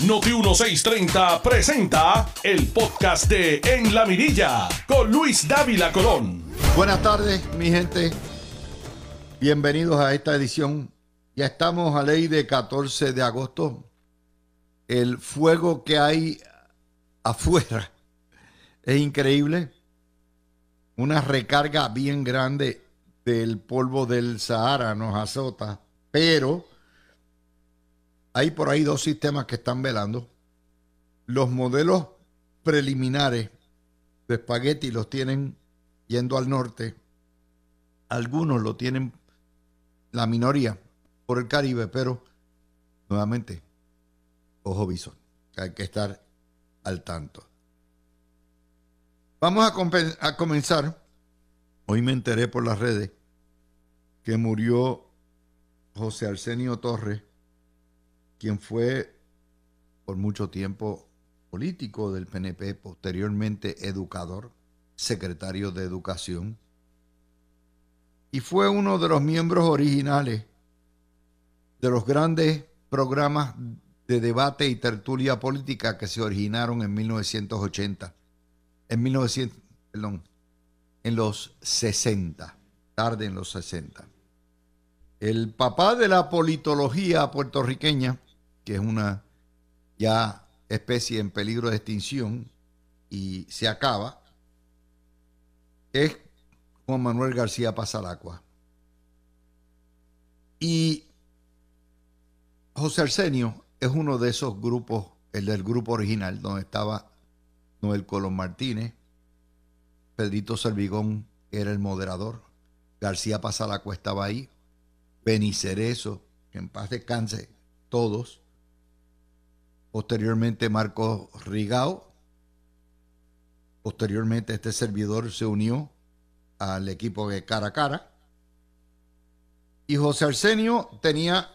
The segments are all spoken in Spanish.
Noti 1630 presenta el podcast de En la Mirilla con Luis Dávila Colón. Buenas tardes, mi gente. Bienvenidos a esta edición. Ya estamos a ley de 14 de agosto. El fuego que hay afuera es increíble. Una recarga bien grande del polvo del Sahara nos azota, pero hay por ahí dos sistemas que están velando. Los modelos preliminares de espagueti los tienen yendo al norte. Algunos lo tienen, la minoría, por el Caribe, pero nuevamente, ojo visor, hay que estar al tanto. Vamos a, a comenzar. Hoy me enteré por las redes que murió José Arsenio Torres quien fue por mucho tiempo político del PNP, posteriormente educador, secretario de Educación, y fue uno de los miembros originales de los grandes programas de debate y tertulia política que se originaron en 1980, en 1900, perdón, en los 60, tarde en los 60. El papá de la politología puertorriqueña que es una ya especie en peligro de extinción y se acaba, es Juan Manuel García Pasalacua. Y José Arsenio es uno de esos grupos, el del grupo original, donde estaba Noel Colón Martínez, Pedrito Servigón era el moderador, García Pasalacua estaba ahí, Benicerezo, en paz descanse, todos, posteriormente Marcos Rigao, posteriormente este servidor se unió al equipo de cara a cara, y José Arsenio tenía,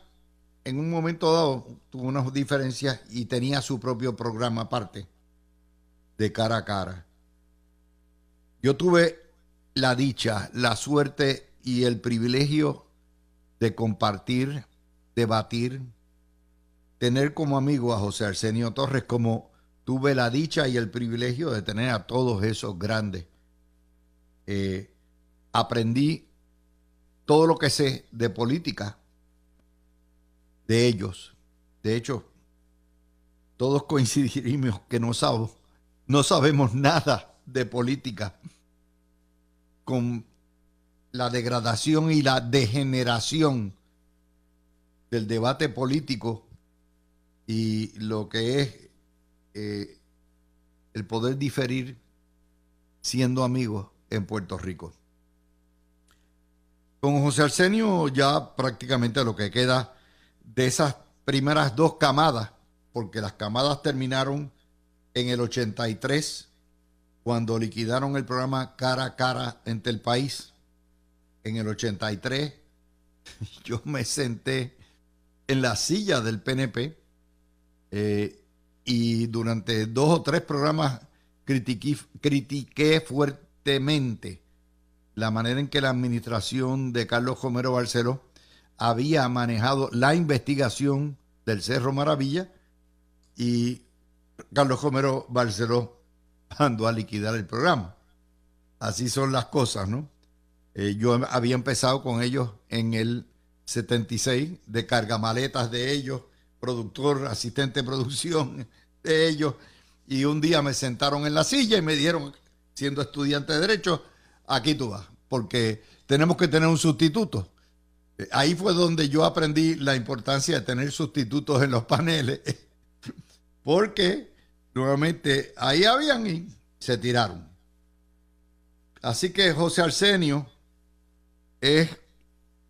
en un momento dado, tuvo unas diferencias y tenía su propio programa aparte de cara a cara. Yo tuve la dicha, la suerte y el privilegio de compartir, debatir, tener como amigo a José Arsenio Torres como tuve la dicha y el privilegio de tener a todos esos grandes. Eh, aprendí todo lo que sé de política de ellos. De hecho, todos coincidiremos que no, no sabemos nada de política con la degradación y la degeneración del debate político y lo que es eh, el poder diferir siendo amigos en Puerto Rico. Con José Arsenio ya prácticamente lo que queda de esas primeras dos camadas, porque las camadas terminaron en el 83, cuando liquidaron el programa Cara a Cara entre el país. En el 83 yo me senté en la silla del PNP eh, y durante dos o tres programas critiqué, fuertemente la manera en que la administración de Carlos Romero Barceló había manejado la investigación del Cerro Maravilla y Carlos Romero Barceló mandó a liquidar el programa. Así son las cosas, ¿no? Eh, yo había empezado con ellos en el 76, de cargamaletas de ellos, productor, asistente de producción de ellos, y un día me sentaron en la silla y me dijeron, siendo estudiante de Derecho, aquí tú vas, porque tenemos que tener un sustituto. Eh, ahí fue donde yo aprendí la importancia de tener sustitutos en los paneles, porque nuevamente ahí habían y se tiraron. Así que José Arsenio es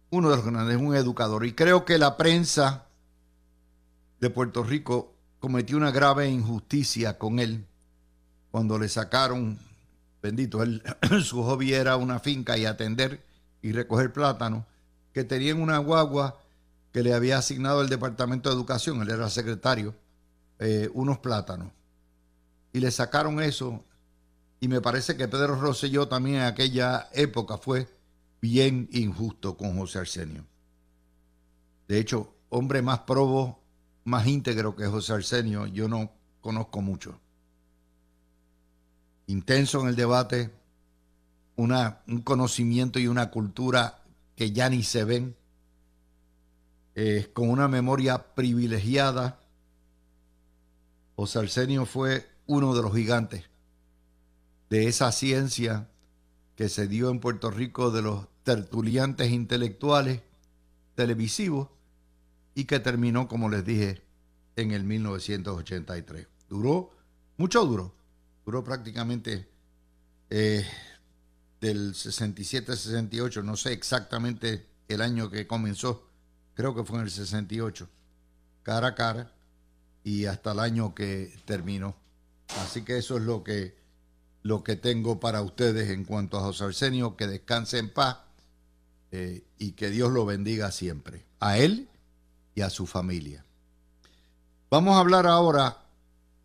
uno de los grandes, un educador, y creo que la prensa de Puerto Rico cometió una grave injusticia con él cuando le sacaron, bendito, él, su hobby era una finca y atender y recoger plátanos, que tenían una guagua que le había asignado el Departamento de Educación, él era secretario, eh, unos plátanos. Y le sacaron eso, y me parece que Pedro Rosselló también en aquella época fue bien injusto con José Arsenio. De hecho, hombre más probo más íntegro que José Arsenio yo no conozco mucho. Intenso en el debate, una, un conocimiento y una cultura que ya ni se ven, eh, con una memoria privilegiada. José Arsenio fue uno de los gigantes de esa ciencia que se dio en Puerto Rico de los tertuliantes intelectuales televisivos y que terminó, como les dije, en el 1983. Duró, mucho duró, duró prácticamente eh, del 67-68, no sé exactamente el año que comenzó, creo que fue en el 68, cara a cara, y hasta el año que terminó. Así que eso es lo que, lo que tengo para ustedes en cuanto a José Arsenio, que descanse en paz eh, y que Dios lo bendiga siempre, a él y a su familia. Vamos a hablar ahora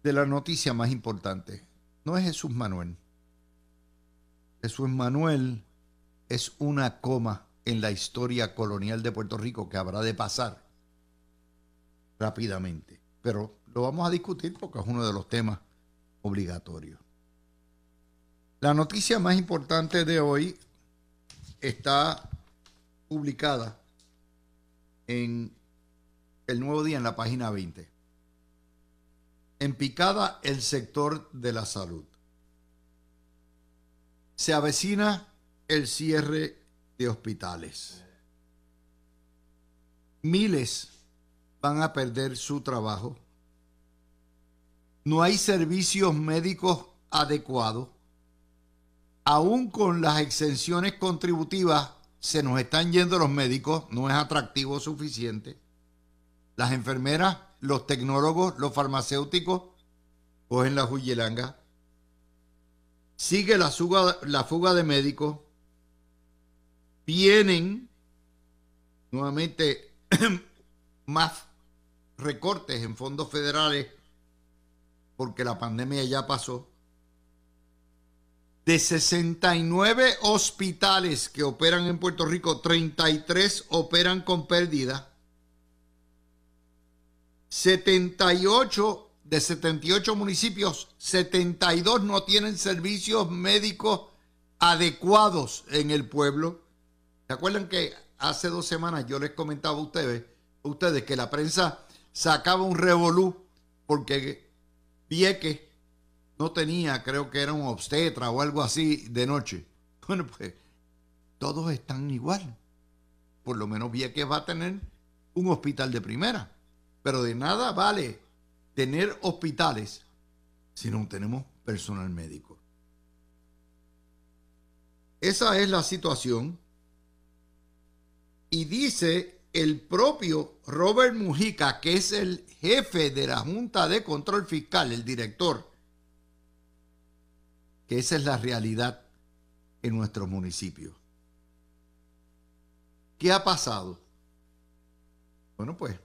de la noticia más importante. No es Jesús Manuel. Jesús Manuel es una coma en la historia colonial de Puerto Rico que habrá de pasar rápidamente. Pero lo vamos a discutir porque es uno de los temas obligatorios. La noticia más importante de hoy está publicada en el nuevo día en la página 20. En picada el sector de la salud. Se avecina el cierre de hospitales. Miles van a perder su trabajo. No hay servicios médicos adecuados. Aún con las exenciones contributivas se nos están yendo los médicos, no es atractivo suficiente. Las enfermeras, los tecnólogos, los farmacéuticos cogen la huyelanga. Sigue la, la fuga de médicos. Vienen nuevamente más recortes en fondos federales porque la pandemia ya pasó de 69 hospitales que operan en Puerto Rico, 33 operan con pérdida. 78 de 78 municipios, 72 no tienen servicios médicos adecuados en el pueblo. ¿Se acuerdan que hace dos semanas yo les comentaba a ustedes, ustedes que la prensa sacaba un revolú porque que no tenía, creo que era un obstetra o algo así de noche. Bueno, pues todos están igual. Por lo menos Vieques va a tener un hospital de primera. Pero de nada vale tener hospitales si no tenemos personal médico. Esa es la situación. Y dice el propio Robert Mujica, que es el jefe de la Junta de Control Fiscal, el director, que esa es la realidad en nuestros municipios. ¿Qué ha pasado? Bueno, pues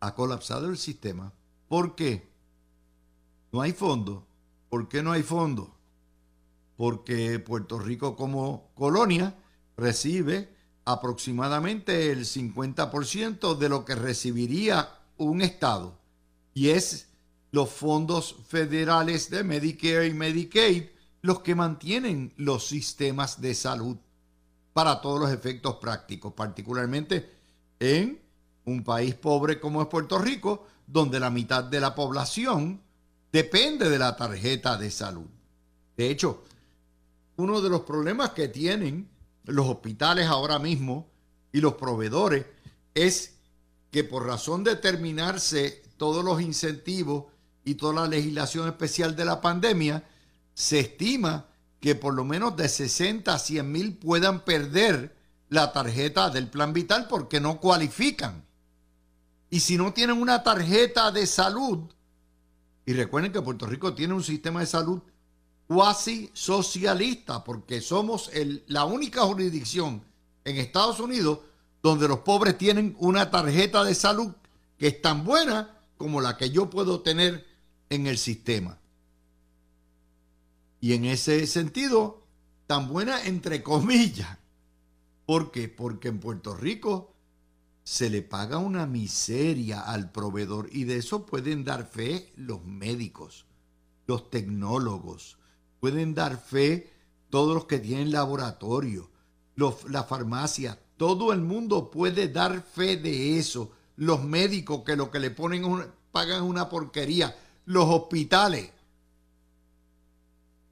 ha colapsado el sistema. ¿Por qué? No hay fondo. ¿Por qué no hay fondo? Porque Puerto Rico como colonia recibe aproximadamente el 50% de lo que recibiría un Estado. Y es los fondos federales de Medicare y Medicaid los que mantienen los sistemas de salud para todos los efectos prácticos, particularmente en un país pobre como es Puerto Rico, donde la mitad de la población depende de la tarjeta de salud. De hecho, uno de los problemas que tienen los hospitales ahora mismo y los proveedores es que por razón de terminarse todos los incentivos y toda la legislación especial de la pandemia, se estima que por lo menos de 60 a 100 mil puedan perder la tarjeta del plan vital porque no cualifican. Y si no tienen una tarjeta de salud, y recuerden que Puerto Rico tiene un sistema de salud cuasi socialista, porque somos la única jurisdicción en Estados Unidos donde los pobres tienen una tarjeta de salud que es tan buena como la que yo puedo tener en el sistema. Y en ese sentido, tan buena entre comillas. ¿Por qué? Porque en Puerto Rico se le paga una miseria al proveedor y de eso pueden dar fe los médicos, los tecnólogos, pueden dar fe todos los que tienen laboratorio, la farmacia, todo el mundo puede dar fe de eso. Los médicos que lo que le ponen pagan una porquería, los hospitales.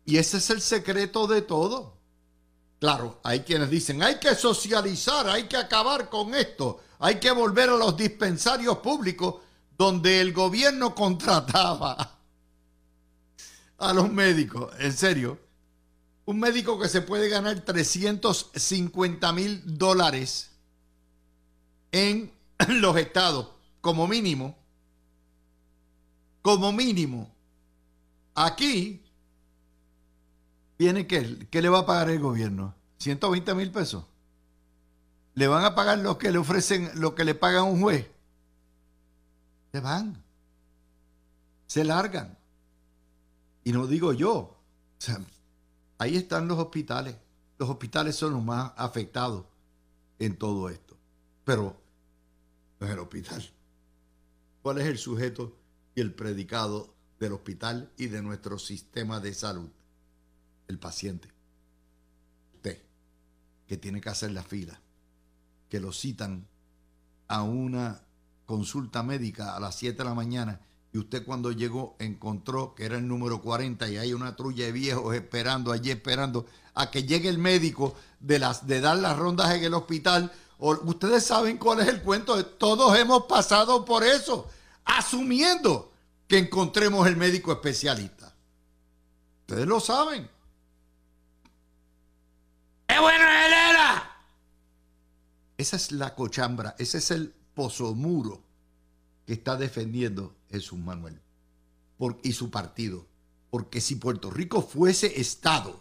Y ese es el secreto de todo. Claro, hay quienes dicen, hay que socializar, hay que acabar con esto, hay que volver a los dispensarios públicos donde el gobierno contrataba a los médicos. En serio, un médico que se puede ganar 350 mil dólares en los estados, como mínimo, como mínimo. Aquí viene que, ¿qué le va a pagar el gobierno? 120 mil pesos. ¿Le van a pagar lo que le ofrecen, lo que le pagan un juez? Se van. Se largan. Y no digo yo. ahí están los hospitales. Los hospitales son los más afectados en todo esto. Pero no es el hospital. ¿Cuál es el sujeto y el predicado del hospital y de nuestro sistema de salud? El paciente. Usted, que tiene que hacer la fila, que lo citan a una consulta médica a las 7 de la mañana y usted cuando llegó encontró que era el número 40 y hay una trulla de viejos esperando allí, esperando a que llegue el médico de, las, de dar las rondas en el hospital. ustedes saben cuál es el cuento. Todos hemos pasado por eso, asumiendo que encontremos el médico especialista. Ustedes lo saben. ¡Qué bueno era! Esa es la cochambra, ese es el pozomuro que está defendiendo Jesús Manuel y su partido. Porque si Puerto Rico fuese Estado,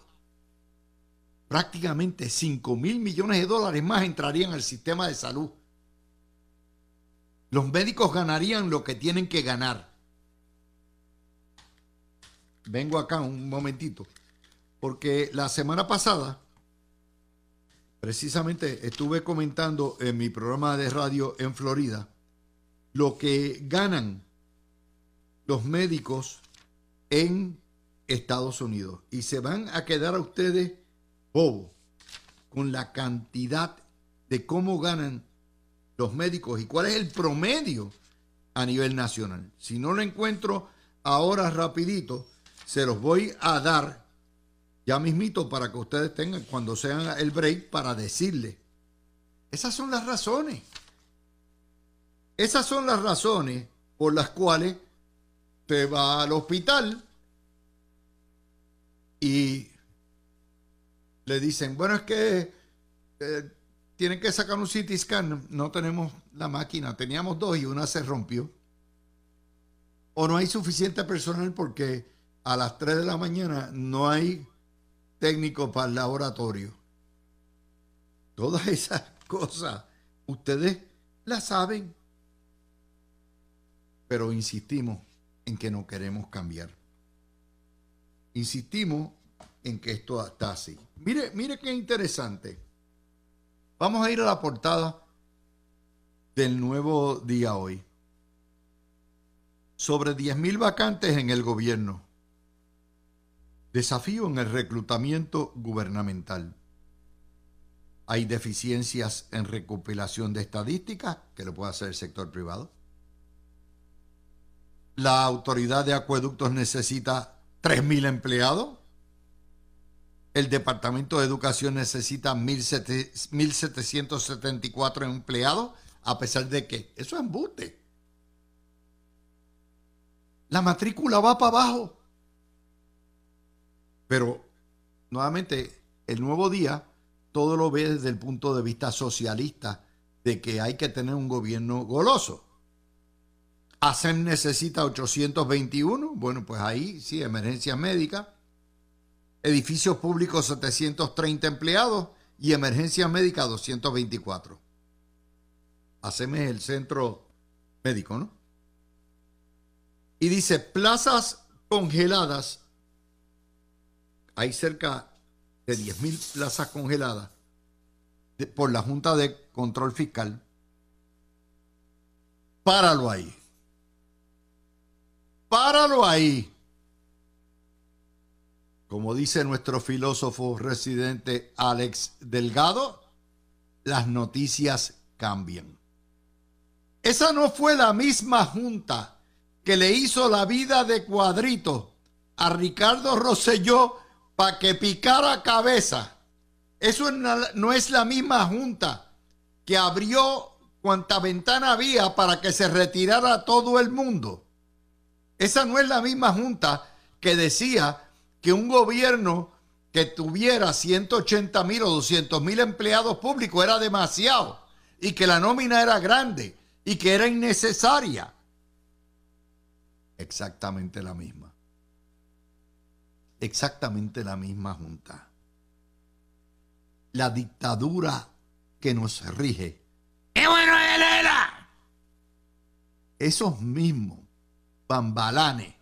prácticamente 5 mil millones de dólares más entrarían al sistema de salud. Los médicos ganarían lo que tienen que ganar. Vengo acá un momentito, porque la semana pasada, precisamente estuve comentando en mi programa de radio en Florida, lo que ganan los médicos en Estados Unidos. Y se van a quedar a ustedes bobos con la cantidad de cómo ganan los médicos y cuál es el promedio a nivel nacional. Si no lo encuentro ahora rapidito, se los voy a dar ya mismito para que ustedes tengan cuando sean el break para decirle. Esas son las razones. Esas son las razones por las cuales te va al hospital y le dicen, bueno, es que eh, tienen que sacar un CT scan, no tenemos la máquina, teníamos dos y una se rompió. O no hay suficiente personal porque a las 3 de la mañana no hay técnico para el laboratorio. Todas esas cosas ustedes las saben pero insistimos en que no queremos cambiar. Insistimos en que esto está así. Mire, mire qué interesante. Vamos a ir a la portada del nuevo día hoy. Sobre 10.000 vacantes en el gobierno. Desafío en el reclutamiento gubernamental. Hay deficiencias en recopilación de estadísticas que lo puede hacer el sector privado la autoridad de acueductos necesita 3.000 empleados. El Departamento de Educación necesita 1.774 empleados, a pesar de que eso es embuste. La matrícula va para abajo. Pero, nuevamente, el nuevo día todo lo ve desde el punto de vista socialista, de que hay que tener un gobierno goloso. ASEM necesita 821, bueno, pues ahí sí, emergencia médica. Edificios públicos 730 empleados y emergencia médica 224. ASEM es el centro médico, ¿no? Y dice, plazas congeladas. Hay cerca de 10.000 plazas congeladas por la Junta de Control Fiscal páralo ahí. Páralo ahí. Como dice nuestro filósofo residente Alex Delgado, las noticias cambian. Esa no fue la misma junta que le hizo la vida de cuadrito a Ricardo Rosselló para que picara cabeza. Eso no es la misma junta que abrió cuanta ventana había para que se retirara todo el mundo. Esa no es la misma junta que decía que un gobierno que tuviera 180 mil o 200 mil empleados públicos era demasiado y que la nómina era grande y que era innecesaria. Exactamente la misma. Exactamente la misma junta. La dictadura que nos rige. ¡Qué bueno era! Esos mismos bambalanes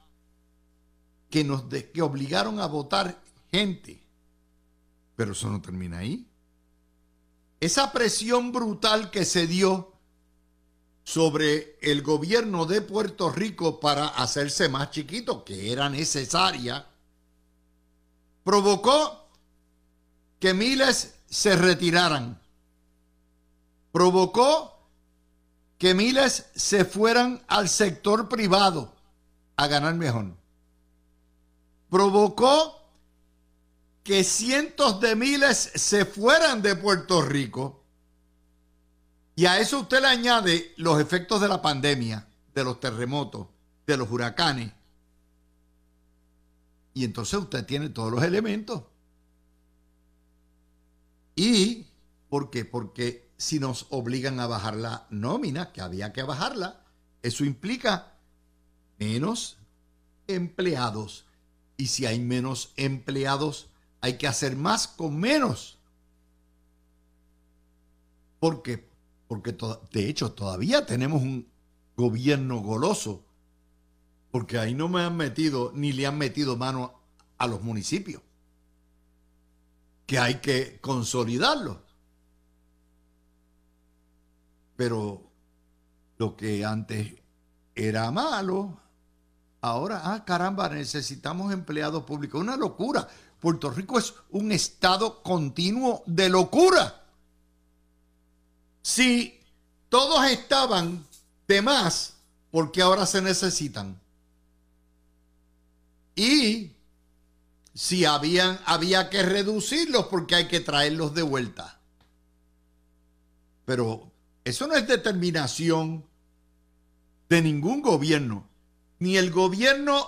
que nos que obligaron a votar gente. Pero eso no termina ahí. Esa presión brutal que se dio sobre el gobierno de Puerto Rico para hacerse más chiquito, que era necesaria, provocó que miles se retiraran. Provocó que miles se fueran al sector privado a ganar mejor provocó que cientos de miles se fueran de Puerto Rico. Y a eso usted le añade los efectos de la pandemia, de los terremotos, de los huracanes. Y entonces usted tiene todos los elementos. ¿Y por qué? Porque si nos obligan a bajar la nómina, que había que bajarla, eso implica menos empleados y si hay menos empleados, hay que hacer más con menos. ¿Por qué? Porque de hecho todavía tenemos un gobierno goloso. Porque ahí no me han metido ni le han metido mano a los municipios. Que hay que consolidarlo. Pero lo que antes era malo, Ahora, ah, caramba, necesitamos empleados públicos. Una locura. Puerto Rico es un estado continuo de locura. Si todos estaban de más, ¿por qué ahora se necesitan? Y si habían, había que reducirlos porque hay que traerlos de vuelta. Pero eso no es determinación de ningún gobierno ni el gobierno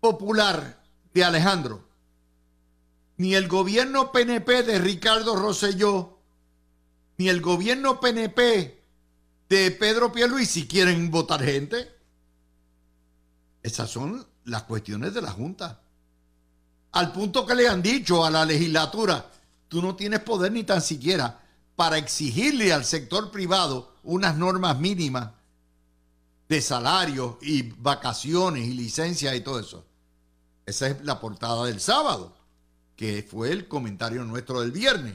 popular de Alejandro, ni el gobierno PNP de Ricardo Rosselló, ni el gobierno PNP de Pedro Pierluisi quieren votar gente. Esas son las cuestiones de la Junta. Al punto que le han dicho a la legislatura, tú no tienes poder ni tan siquiera para exigirle al sector privado unas normas mínimas de salarios y vacaciones y licencias y todo eso. Esa es la portada del sábado, que fue el comentario nuestro del viernes.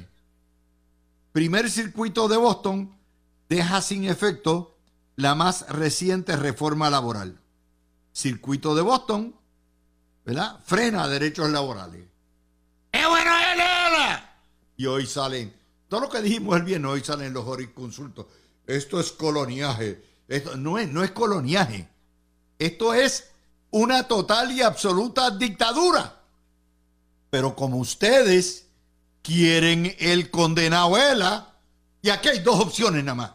Primer circuito de Boston deja sin efecto la más reciente reforma laboral. Circuito de Boston, ¿verdad? Frena derechos laborales. ¡Qué bueno Y hoy salen, todo lo que dijimos el viernes, hoy salen los jurisconsultos. Esto es coloniaje esto no es, no es coloniaje. Esto es una total y absoluta dictadura. Pero como ustedes quieren el condenado y aquí hay dos opciones nada más.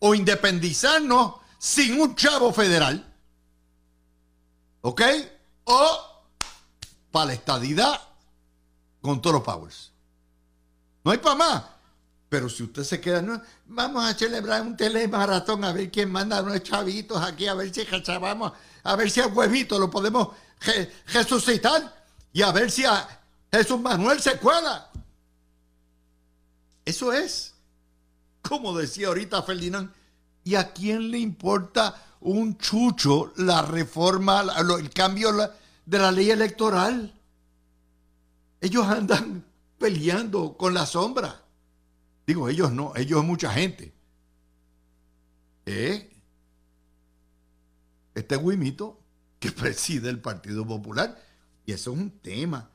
O independizarnos sin un chavo federal. ¿Ok? O para la estadidad con todos los powers. No hay para más. Pero si usted se queda, no, vamos a celebrar un telemaratón a ver quién manda a unos chavitos aquí, a ver si vamos, a ver si a huevito lo podemos resucitar y a ver si a Jesús Manuel se cuela. Eso es, como decía ahorita Ferdinand, ¿y a quién le importa un chucho la reforma, el cambio de la ley electoral? Ellos andan peleando con la sombra. Digo, ellos no, ellos mucha gente. ¿Eh? este Guimito que preside el Partido Popular. Y eso es un tema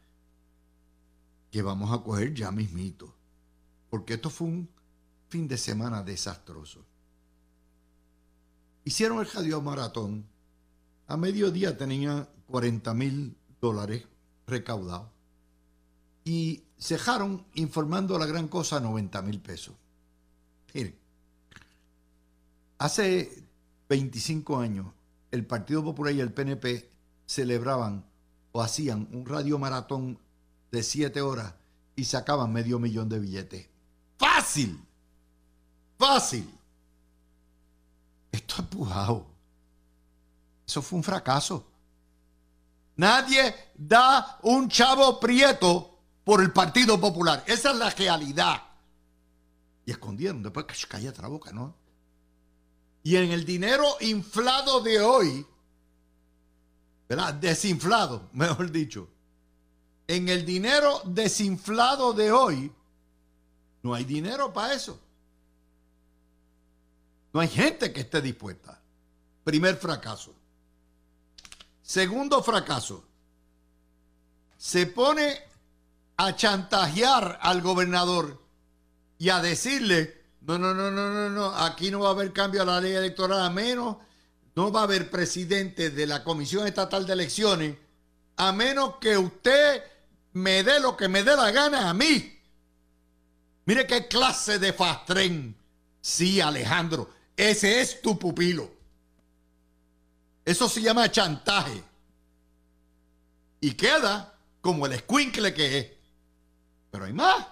que vamos a coger ya mismito. Porque esto fue un fin de semana desastroso. Hicieron el radio maratón. A mediodía tenían 40 mil dólares recaudados. Y cejaron informando la gran cosa 90 mil pesos. Miren, hace 25 años el Partido Popular y el PNP celebraban o hacían un radio maratón de 7 horas y sacaban medio millón de billetes. Fácil, fácil. Esto es pujado. Eso fue un fracaso. Nadie da un chavo prieto por el Partido Popular. Esa es la realidad. Y escondieron, después cállate la boca, ¿no? Y en el dinero inflado de hoy, ¿verdad? Desinflado, mejor dicho. En el dinero desinflado de hoy, no hay dinero para eso. No hay gente que esté dispuesta. Primer fracaso. Segundo fracaso. Se pone a chantajear al gobernador y a decirle, no, no, no, no, no, no, aquí no va a haber cambio a la ley electoral a menos, no va a haber presidente de la Comisión Estatal de Elecciones, a menos que usted me dé lo que me dé la gana a mí. Mire qué clase de fastren. Sí, Alejandro, ese es tu pupilo. Eso se llama chantaje. Y queda como el escuincle que es. Pero hay más.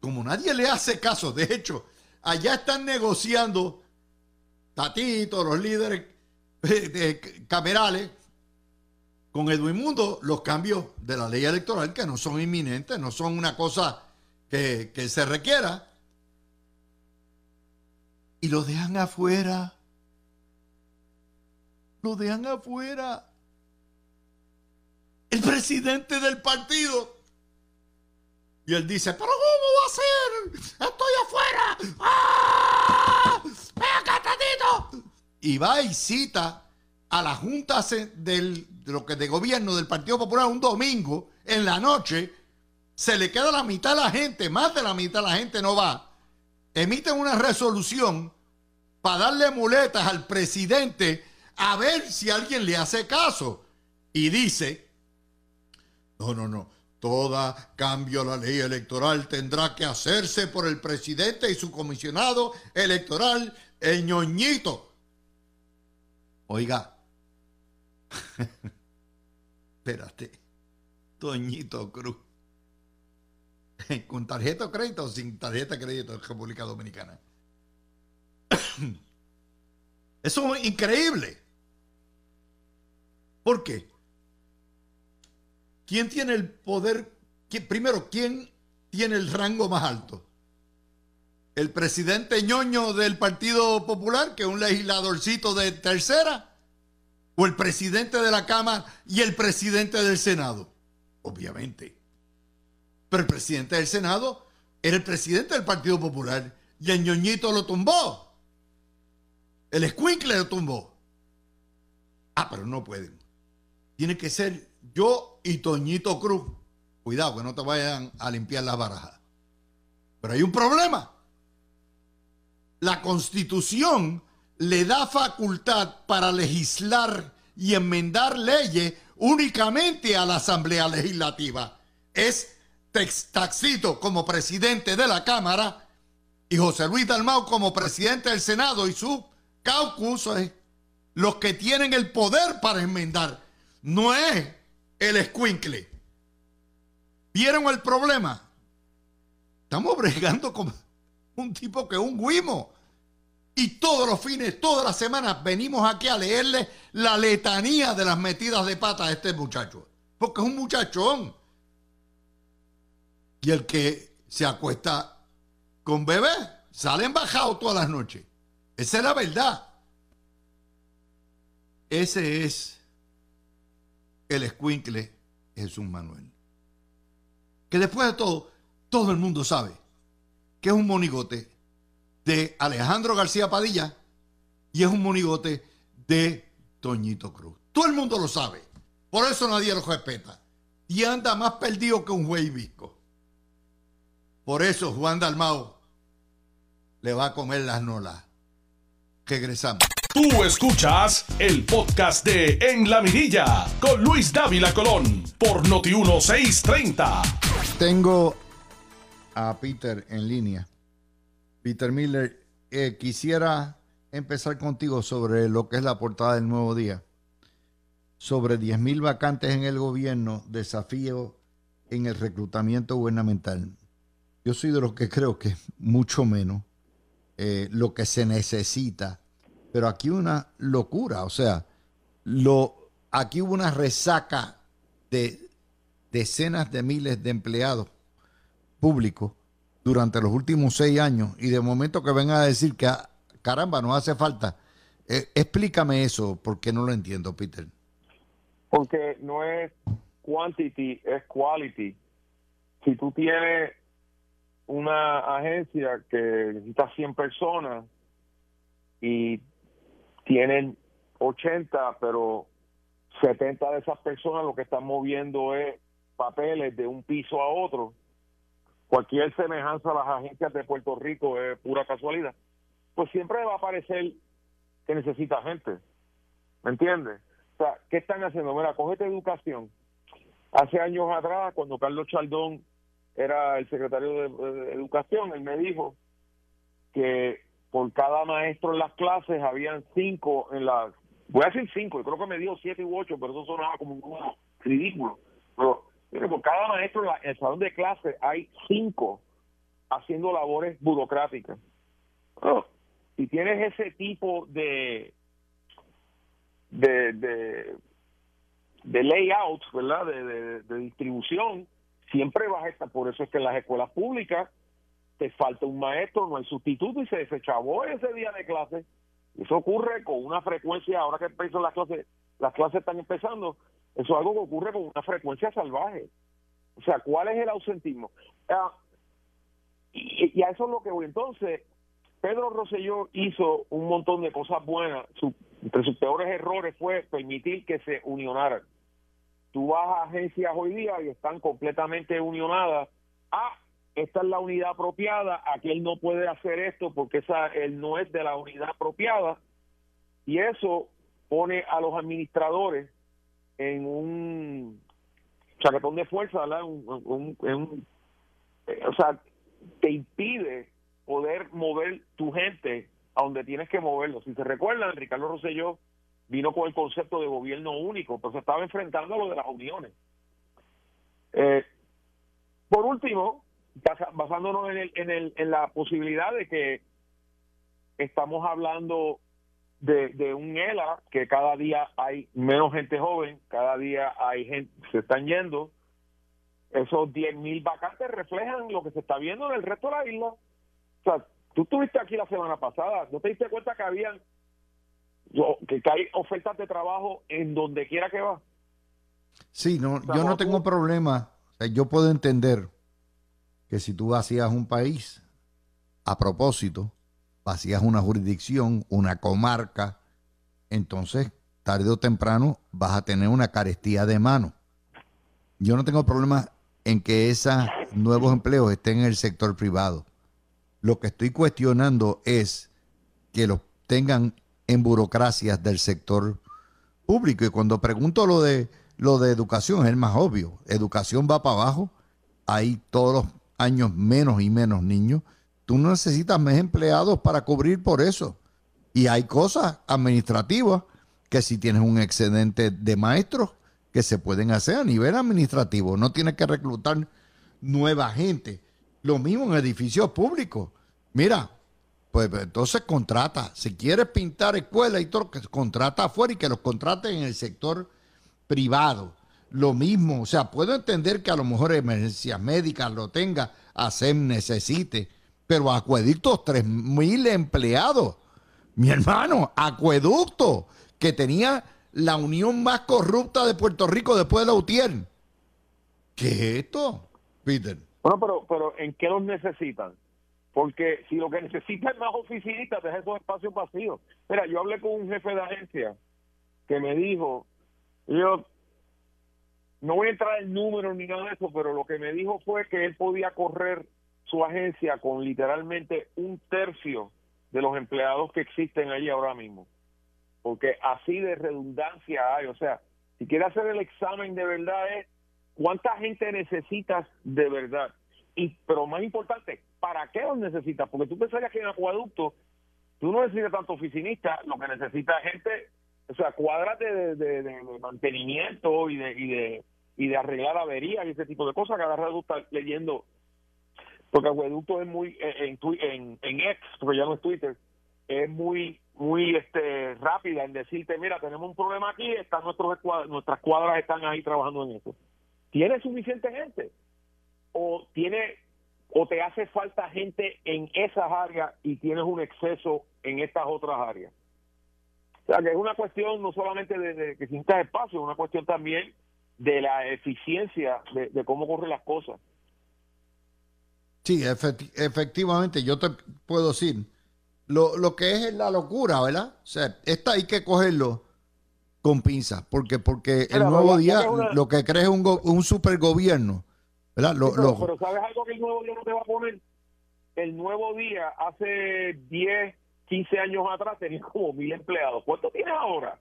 Como nadie le hace caso, de hecho, allá están negociando Tatito, los líderes eh, camerales, con Edwin Mundo los cambios de la ley electoral que no son inminentes, no son una cosa que, que se requiera y lo dejan afuera. Lo dejan afuera. El presidente del partido. Y él dice, pero ¿cómo va a ser? Estoy afuera. ¡Ah! ¡Ven Y va y cita a la Junta de, lo que de gobierno del Partido Popular un domingo en la noche. Se le queda la mitad de la gente, más de la mitad de la gente no va emiten una resolución para darle muletas al presidente a ver si alguien le hace caso. Y dice, no, no, no, toda cambio a la ley electoral tendrá que hacerse por el presidente y su comisionado electoral, el ñoñito. Oiga, espérate, Toñito Cruz. ¿Con tarjeta de crédito o sin tarjeta de crédito en República Dominicana? Eso es increíble. ¿Por qué? ¿Quién tiene el poder? primero, ¿quién tiene el rango más alto? ¿El presidente ñoño del Partido Popular, que es un legisladorcito de tercera? ¿O el presidente de la Cámara y el presidente del Senado? Obviamente. Pero el presidente del Senado era el presidente del Partido Popular y el ñoñito lo tumbó. El escuincle lo tumbó. Ah, pero no pueden. Tiene que ser yo y Toñito Cruz. Cuidado, que no te vayan a limpiar las barajas. Pero hay un problema. La constitución le da facultad para legislar y enmendar leyes únicamente a la Asamblea Legislativa. Es Taxito como presidente de la Cámara y José Luis Dalmau como presidente del Senado y su caucus es los que tienen el poder para enmendar. No es el escuincle. ¿Vieron el problema? Estamos bregando con un tipo que es un guimo. Y todos los fines, todas las semanas venimos aquí a leerle la letanía de las metidas de pata a este muchacho. Porque es un muchachón. Y el que se acuesta con bebé sale embajado todas las noches. Esa es la verdad. Ese es el escuincle Jesús Manuel. Que después de todo, todo el mundo sabe que es un monigote de Alejandro García Padilla y es un monigote de Toñito Cruz. Todo el mundo lo sabe. Por eso nadie lo respeta. Y anda más perdido que un güey visco. Por eso Juan Dalmao le va a comer las nolas. Regresamos. Tú escuchas el podcast de En la Mirilla con Luis Dávila Colón por Noti 1630. Tengo a Peter en línea. Peter Miller, eh, quisiera empezar contigo sobre lo que es la portada del nuevo día. Sobre 10.000 vacantes en el gobierno, desafío en el reclutamiento gubernamental. Yo soy de los que creo que mucho menos eh, lo que se necesita. Pero aquí una locura, o sea, lo, aquí hubo una resaca de decenas de miles de empleados públicos durante los últimos seis años y de momento que venga a decir que caramba, no hace falta. Eh, explícame eso, porque no lo entiendo, Peter. Porque no es quantity, es quality. Si tú tienes una agencia que necesita 100 personas y tienen 80, pero 70 de esas personas lo que están moviendo es papeles de un piso a otro, cualquier semejanza a las agencias de Puerto Rico es pura casualidad, pues siempre va a parecer que necesita gente. ¿Me entiendes? O sea, ¿qué están haciendo? Mira, cogete educación. Hace años atrás, cuando Carlos Chaldón era el secretario de, Educación, él me dijo que por cada maestro en las clases habían cinco en las... Voy a decir cinco, yo creo que me dio siete u ocho, pero eso sonaba como un ridículo. Pero por cada maestro en, el salón de clase hay cinco haciendo labores burocráticas. Oh, si tienes ese tipo de, de, de layout, ¿verdad? De, de, distribución, siempre vas a estar. Por eso es que en las escuelas públicas te falta un maestro, no hay sustituto y se desechabó ese día de clase. Eso ocurre con una frecuencia, ahora que empiezan las clases, las clases están empezando, eso es algo que ocurre con una frecuencia salvaje. O sea, ¿cuál es el ausentismo? Ah, y, a eso es lo que voy. Entonces, Pedro Rosselló hizo un montón de cosas buenas. entre sus peores errores fue permitir que se unionaran. Tú vas a agencias hoy día y están completamente unionadas. Ah, esta es la unidad apropiada, aquel no puede hacer esto porque esa, él no es de la unidad apropiada. Y eso pone a los administradores en un chaquetón de fuerza. Un, eh, o sea, te impide poder mover tu gente a donde tienes que moverlo. Si se recuerdan, Ricardo Rosselló vino con el concepto de gobierno único, pero se estaba enfrentando a lo de las uniones. Eh, por último, basándonos en, el, en, el, en la posibilidad de que estamos hablando de, un ELA que cada día hay menos gente joven, cada día hay gente, se están yendo. Esos 10.000 vacantes reflejan lo que se está viendo en el resto de la isla. O sea, tú estuviste aquí la semana pasada, ¿no te diste cuenta que habían que, hay ofertas de trabajo en donde quiera que va? Sí, no, yo no tengo problema. yo puedo entender que si tú hacías un país a propósito, vacías una jurisdicción, una comarca, entonces tarde o temprano vas a tener una carestía de mano. Yo no tengo problema en que esos nuevos empleos estén en el sector privado. Lo que estoy cuestionando es que los tengan en burocracias del sector público. Y cuando pregunto lo de lo de educación, es más obvio. Educación va para abajo, hay todos los años menos y menos niños tú no necesitas más empleados para cubrir por eso. Y hay cosas administrativas que si tienes un excedente de maestros que se pueden hacer a nivel administrativo. No tienes que reclutar nueva gente. Lo mismo en edificios públicos. Mira, pues entonces contrata. Si quieres pintar escuelas y todo, contrata afuera y que los contraten en el sector privado. Lo mismo, o sea, puedo entender que a lo mejor emergencias médicas lo tenga, ASEM necesite, pero acueductos, mil empleados. Mi hermano, acueducto, que tenía la unión más corrupta de Puerto Rico después de la UTIER. ¿Qué es esto, Peter? Bueno, pero, pero ¿en qué los necesitan? Porque si lo que necesita es más oficinistas, deja esos espacios vacíos. Mira, yo hablé con un jefe de agencia que me dijo, yo no voy a entrar en números ni nada de eso, pero lo que me dijo fue que él podía correr su agencia con literalmente un tercio de los empleados que existen allí ahora mismo. Porque así de redundancia hay. O sea, si quiere hacer el examen de verdad es cuánta gente necesitas de verdad. Y, pero más importante, ¿para qué los necesitas? Porque tú pensarías que en acueducto tú no necesitas tanto oficinista, lo que necesita gente, o sea, cuádrate de, mantenimiento y de, y de y de arreglar averías y ese tipo de cosas. Cada rato está leyendo porque Acueducto es muy eh, en, en, en X, porque ya no es Twitter, es muy muy este rápida en decirte, mira, tenemos un problema aquí, están nuestros nuestras cuadras están ahí trabajando en eso. ¿Tienes suficiente gente? ¿O tiene o te hace falta gente en esas áreas y tienes un exceso en estas otras áreas? O sea, que es una cuestión no solamente de, de que sientas espacio, es una cuestión también de la eficiencia de, de cómo corren las cosas. Sí, efectivamente, yo te puedo decir, lo, lo, que es la locura, ¿verdad? O sea, esta hay que cogerlo con pinza, porque porque el nuevo día lo que cree es un, un super pero, ¿sabes algo que el nuevo día no te va a poner? El nuevo día hace 10, 15 años atrás tenía como mil empleados. ¿Cuánto tiene ahora?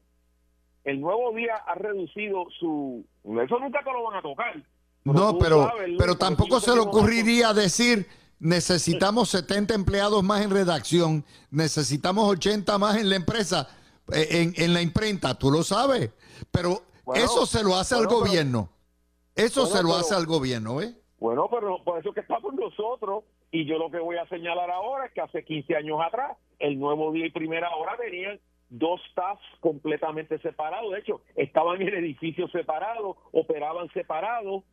El nuevo día ha reducido su... Eso nunca te lo van a tocar no, pero, pero tampoco se le ocurriría decir necesitamos 70 empleados más en redacción, necesitamos 80 más en la empresa, eh, en, la imprenta, tú lo sabes. Pero eso se lo hace al gobierno. Eso se lo hace al gobierno, ¿eh? Bueno, pero por eso que estamos nosotros. Y yo lo que voy a señalar ahora es que hace 15 años atrás, el nuevo día y primera hora tenían dos staffs completamente separados. De hecho, estaban en edificios separados, operaban separados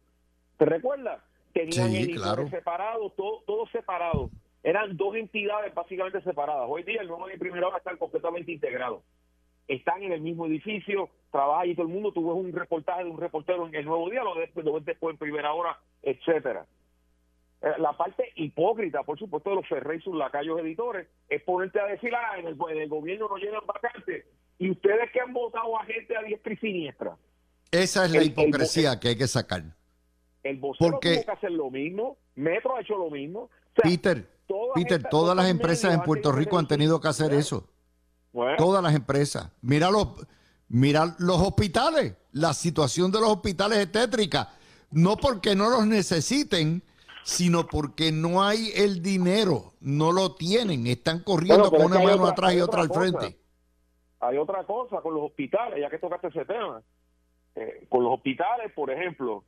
¿Te recuerdas? Tenían editores separados, todo, todo separado. Eran dos entidades básicamente separadas. Hoy día el nuevo y primera hora están completamente integrados. Están en el mismo edificio, trabaja y todo el mundo. Ves un reportaje de un reportero en el nuevo día, lo ves, después en primera hora, etcétera. Eh, la parte hipócrita, por supuesto, de los Ferrey sus lacayos editores, es ponerte a decir, ah, en el, en el gobierno no llegan vacantes. Y ustedes que han votado a gente a diestra y siniestra. Esa es la hipocresía que hay que sacar. El vocero Porque, tuvo que hacer lo mismo, Metro ha hecho lo mismo. Peter, Peter, todas las empresas en Puerto Rico han tenido que hacer eso. Todas las empresas. Mira los, mira los hospitales. La situación de los hospitales es tétrica. No porque no los necesiten, sino porque no hay el dinero. No lo tienen. Están corriendo con una mano atrás y otra, al frente. Hay otra cosa con los hospitales, ya que tocaste ese tema. Eh, con los hospitales, por ejemplo,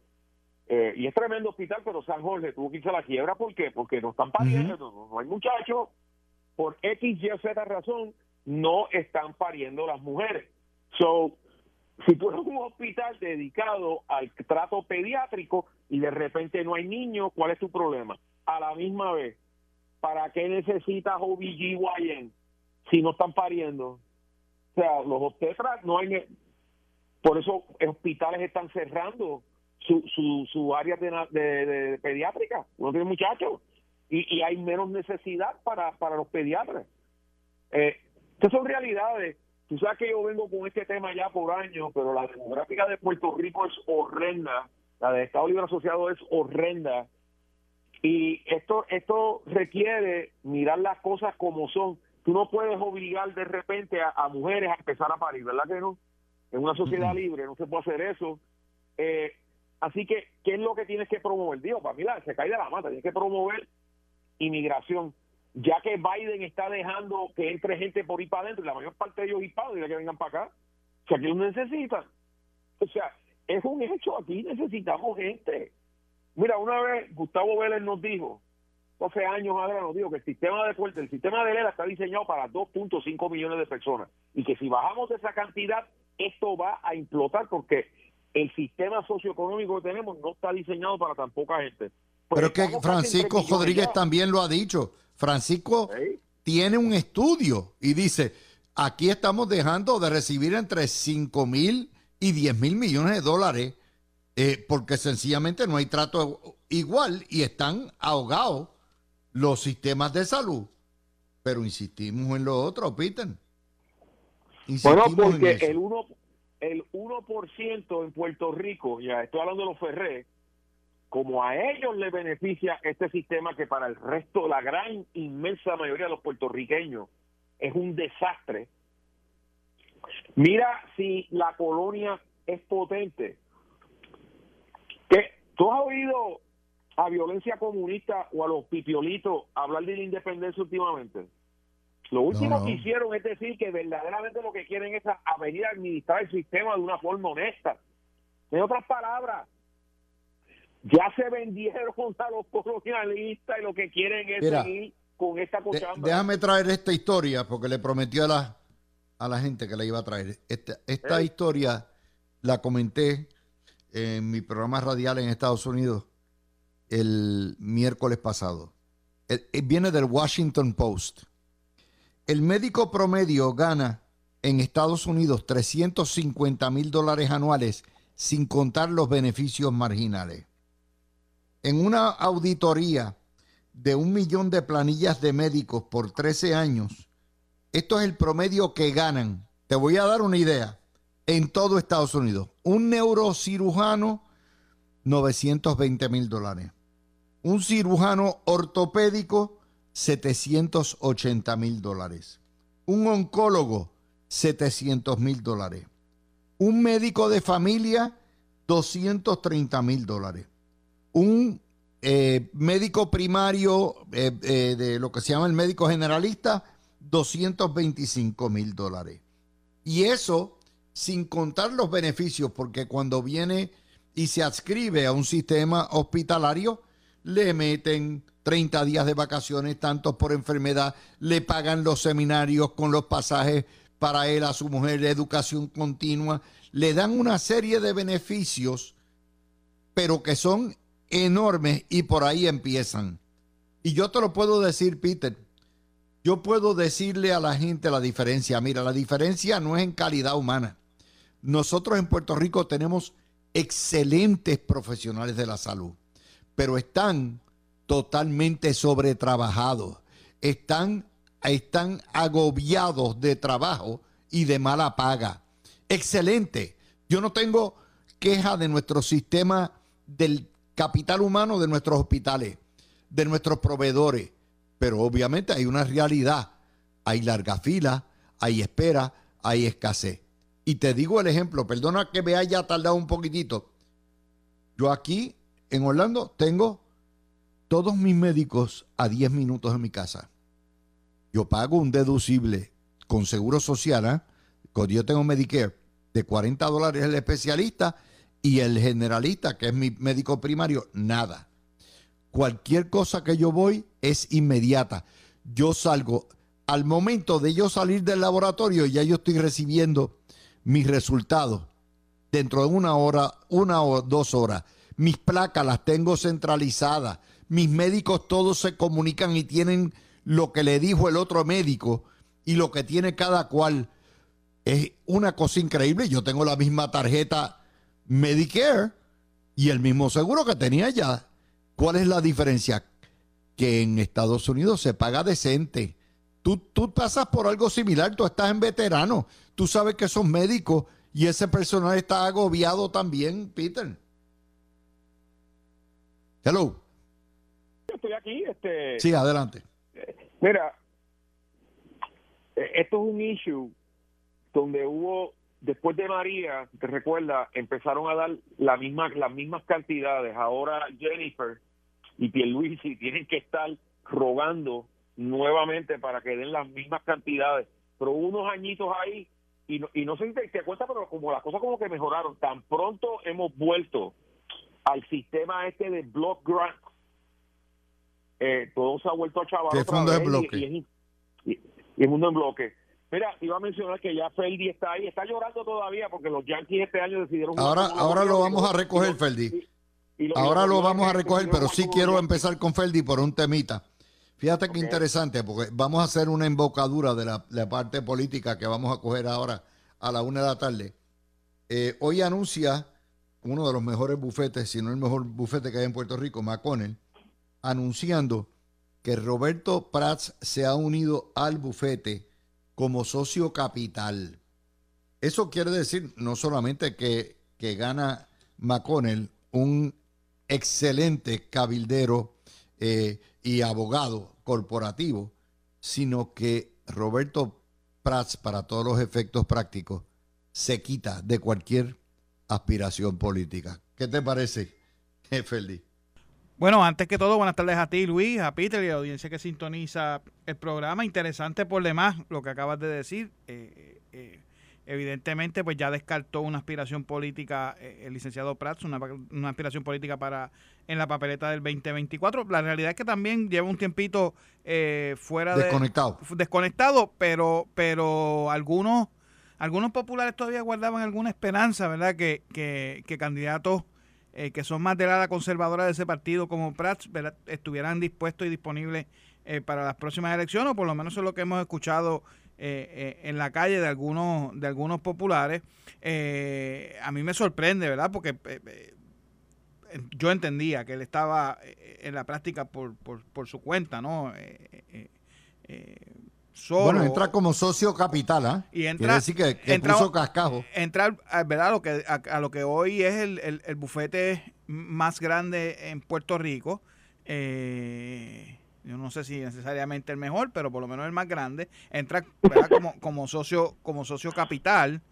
eh, y es tremendo hospital, pero San Jorge tuvo que irse a la quiebra. ¿Por qué? Porque no están pariendo, no, hay muchachos. Por X, Y, Z razón, no están pariendo las mujeres. So, si tú eres un hospital dedicado al trato pediátrico y de repente no hay niños, ¿cuál es tu problema? A la misma vez, ¿para qué necesitas OBGYN si no están pariendo? O sea, los obstetras no hay... Por eso hospitales están cerrando su, su, su área de, de, pediátrica, no tiene muchachos, y, y, hay menos necesidad para, para los pediatras. Eh, estas son realidades. Tú sabes que yo vengo con este tema ya por años, pero la demográfica de Puerto Rico es horrenda, la de Estado Libre Asociado es horrenda, y esto, esto requiere mirar las cosas como son. Tú no puedes obligar de repente a, a mujeres a empezar a parir, ¿verdad que no? En una sociedad libre no se puede hacer eso. Eh, Así que, ¿qué es lo que tienes que promover? Digo, para mí se cae de la mata, tienes que promover inmigración, ya que Biden está dejando que entre gente por ir para adentro, y la mayor parte de ellos hispanos, y que vengan para acá, si aquí los necesitan. O sea, es un hecho, aquí necesitamos gente. Mira, una vez Gustavo Vélez nos dijo, 12 años ahora nos dijo que el sistema de fuerte, el sistema de ELA está diseñado para 2.5 millones de personas y que si bajamos esa cantidad, esto va a implotar porque el sistema socioeconómico que tenemos no está diseñado para tan poca gente. Pues Pero que Francisco Rodríguez también lo ha dicho. Francisco tiene un estudio y dice, aquí estamos dejando de recibir entre 5 mil y 10 mil millones de dólares eh, porque sencillamente no hay trato igual y están ahogados los sistemas de salud. Pero insistimos en lo otro, Peter. bueno, porque el 1%, el 1% en Puerto Rico, ya estoy hablando de los Ferré, como a ellos les beneficia este sistema que para el resto, la gran inmensa mayoría de los puertorriqueños, es un desastre. Mira si la colonia es potente. ¿Qué? ¿Tú has oído a violencia comunista o a los pipiolitos hablar de la independencia últimamente? Lo último que hicieron es decir que verdaderamente lo que quieren es a, venir a administrar el sistema de una forma honesta. En otras palabras, ya se vendieron a los colonialistas y lo que quieren es seguir con esta cochamba. déjame traer esta historia porque le prometió a la, a la gente que la iba a traer. Esta, esta historia la comenté en mi programa radial en Estados Unidos el miércoles pasado. viene del Washington Post. El médico promedio gana en Estados Unidos 350 mil dólares anuales sin contar los beneficios marginales. En una auditoría de un millón de planillas de médicos por 13 años, esto es el promedio que ganan. Te voy a dar una idea. En todo Estados Unidos, un neurocirujano, 920 mil dólares. Un cirujano ortopédico, 780 mil dólares. Un oncólogo, 700 mil dólares. Un médico de familia, 230 mil dólares. Un eh, médico primario eh, eh, de lo que se llama el médico generalista, 225 mil dólares. Y eso sin contar los beneficios, porque cuando viene y se adscribe a un sistema hospitalario, le meten 30 días de vacaciones, tantos por enfermedad, le pagan los seminarios con los pasajes para él, a su mujer, educación continua, le dan una serie de beneficios, pero que son enormes y por ahí empiezan. Y yo te lo puedo decir, Peter, yo puedo decirle a la gente la diferencia. Mira, la diferencia no es en calidad humana. Nosotros en Puerto Rico tenemos excelentes profesionales de la salud, pero están totalmente sobretrabajados, están, están agobiados de trabajo y de mala paga. Excelente. Yo no tengo queja de nuestro sistema del capital humano de nuestros hospitales, de nuestros proveedores, pero obviamente hay una realidad. Hay larga fila, hay espera, hay escasez. Y te digo el ejemplo, perdona que me haya tardado un poquitito. Yo aquí en Orlando tengo todos mis médicos a 10 minutos en mi casa. Yo pago un deducible con seguro social, ¿eh? yo tengo Medicare, de 40 dólares el especialista y el generalista, que es mi médico primario, nada. Cualquier cosa que yo voy es inmediata. Yo salgo, al momento de yo salir del laboratorio, ya yo estoy recibiendo mis resultados dentro de una hora, una o dos horas. Mis placas las tengo centralizadas mis médicos todos se comunican y tienen lo que le dijo el otro médico y lo que tiene cada cual. Es una cosa increíble. Yo tengo la misma tarjeta Medicare y el mismo seguro que tenía ya. ¿Cuál es la diferencia? Que en Estados Unidos se paga decente. Tú, tú pasas por algo similar, tú estás en veterano, tú sabes que son médicos y ese personal está agobiado también, Peter. Hello estoy aquí. Este, sí, adelante. Mira, esto es un issue donde hubo, después de María, te recuerda, empezaron a dar la misma, las mismas cantidades. Ahora Jennifer y Pierluisi tienen que estar rogando nuevamente para que den las mismas cantidades. Pero unos añitos ahí y no, y no sé si te, te cuenta, pero como las cosas como que mejoraron, tan pronto hemos vuelto al sistema este de block grant eh, todo se ha vuelto a chaval. otra bloque? Y, el mundo en bloque. Mira, iba a mencionar que ya Feldi está ahí, está llorando todavía porque los Yankees este año decidieron... Ahora, ahora lo vamos a recoger, Feldi. ahora lo vamos a recoger, pero sí quiero empezar con Feldi por un temita. Fíjate qué interesante, porque vamos a hacer una embocadura de la, parte política que vamos a coger ahora a la una de la tarde. Eh, hoy anuncia uno de los mejores bufetes, si no el mejor bufete que hay en Puerto Rico, McConnell, anunciando que Roberto Prats se ha unido al bufete como socio capital. Eso quiere decir no solamente que, que gana McConnell, un excelente cabildero eh, y abogado corporativo, sino que Roberto Prats, para todos los efectos prácticos, se quita de cualquier aspiración política. ¿Qué te parece, Feliz? Bueno, antes que todo, buenas tardes a ti, Luis, a Peter y a la audiencia que sintoniza el programa. Interesante por demás lo que acabas de decir. Eh, eh, evidentemente, pues ya descartó una aspiración política eh, el licenciado Prats, una, una, aspiración política para en la papeleta del 2024. La realidad es que también lleva un tiempito fuera desconectado. de desconectado, pero pero algunos algunos populares todavía guardaban alguna esperanza, ¿verdad? Que, que, que candidatos eh, que son más de la conservadora de ese partido como Prats estuvieran dispuestos y disponibles eh, para las próximas elecciones, o por lo menos eso es lo que hemos escuchado eh, en la calle de algunos, de algunos populares. a mí me sorprende, ¿verdad? Porque yo entendía que él estaba en la práctica por, por su cuenta, ¿no? Bueno, entra como socio capital, ¿ah? Y entra, Quiere decir que, que entra, puso cascajo. Entra, ¿verdad? Lo que, a, lo que hoy es el, el, bufete más grande en Puerto Rico. Eh, yo no sé si necesariamente el mejor, pero por lo menos el más grande. Entra Como, como, socio, como socio capital.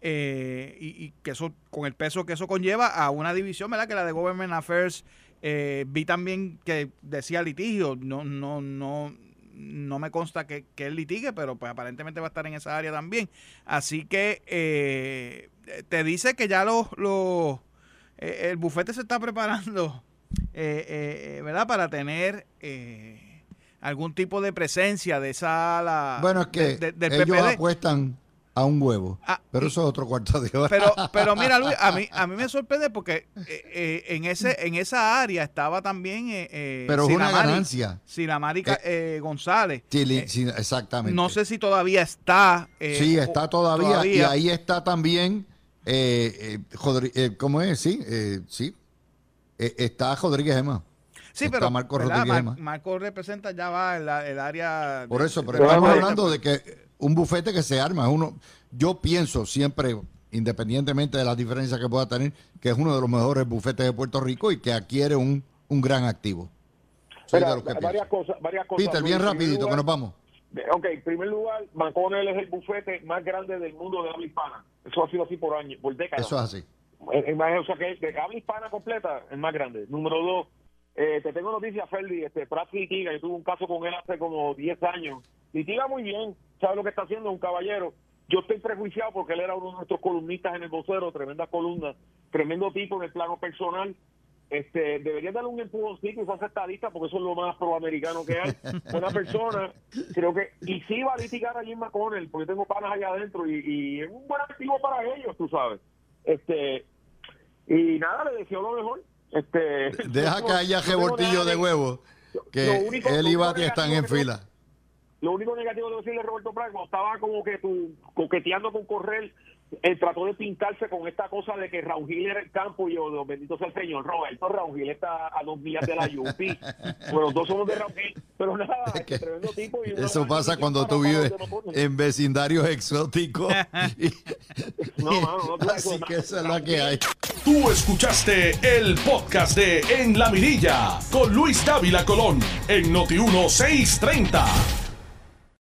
Eh, y, que eso, con el peso que eso conlleva a una división, ¿verdad? Que la de Government Affairs, eh, vi también que decía litigio, no, no, no, no me consta que, que, él litigue, pero pues aparentemente va a estar en esa área también. Así que eh, te dice que ya los, los eh, el bufete se está preparando, eh, ¿verdad? Para tener algún tipo de presencia de esa ala. Bueno, es que ellos apuestan a un huevo. Ah, pero eso es otro cuarto de hora. Pero, pero mira, Luis, a mí, a mí me sorprende porque eh, eh, en ese en esa área estaba también. Eh, pero es una ganancia. Silamari González. Sí, exactamente. No sé si todavía está. sí, está todavía, Y ahí está también. ¿Cómo es? Sí, sí. está Rodríguez Emma. Sí, pero Marco Rodríguez Marco representa ya va el, el área. Por eso, pero estamos hablando de que un bufete que se arma. Uno, yo pienso siempre, independientemente de las diferencias que pueda tener, que es uno de los mejores bufetes de Puerto Rico y que adquiere un, un gran activo. varias, cosas, varias cosas. Peter, bien rapidito, que nos vamos. Ok, en primer lugar, McConnell es el bufete más grande del mundo de habla hispana. Eso ha sido así por años, por décadas. Eso es así. O sea, que de habla hispana completa, el más grande. Número dos, eh, te tengo noticias, Ferdi, este, Pratt litiga, yo tuve un caso con él hace como 10 años. Litiga muy bien, sabe lo que está haciendo, un caballero. Yo estoy prejuiciado porque él era uno de nuestros columnistas en el vocero, tremenda columna, tremendo tipo en el plano personal. Este, debería darle un empujoncito y hace estadista porque eso es lo más proamericano que hay. Buena persona, creo que, y sí va a litigar a Jim McConnell, porque tengo panas allá adentro y, y es un buen activo para ellos, tú sabes. Este, y nada, le deseo lo mejor. Este, Deja que haya revoltillo de huevo, que él y Bati están en fila. Lo único negativo de decirle a Roberto Prado, estaba como que tú coqueteando con correr, él trató de pintarse con esta cosa de que Raúl Gil era el campo y yo, bendito sea el Señor, Roberto Raúl Gil está a dos millas de la Yupi. bueno, los dos somos de Raúl Gil, pero nada, es tremendo tipo. Y eso pasa cuando tú vives en vecindarios exóticos. no, no, no, Así que esa es la que hay. Tú escuchaste el podcast de En la Mirilla con Luis Dávila Colón en Noti 1630.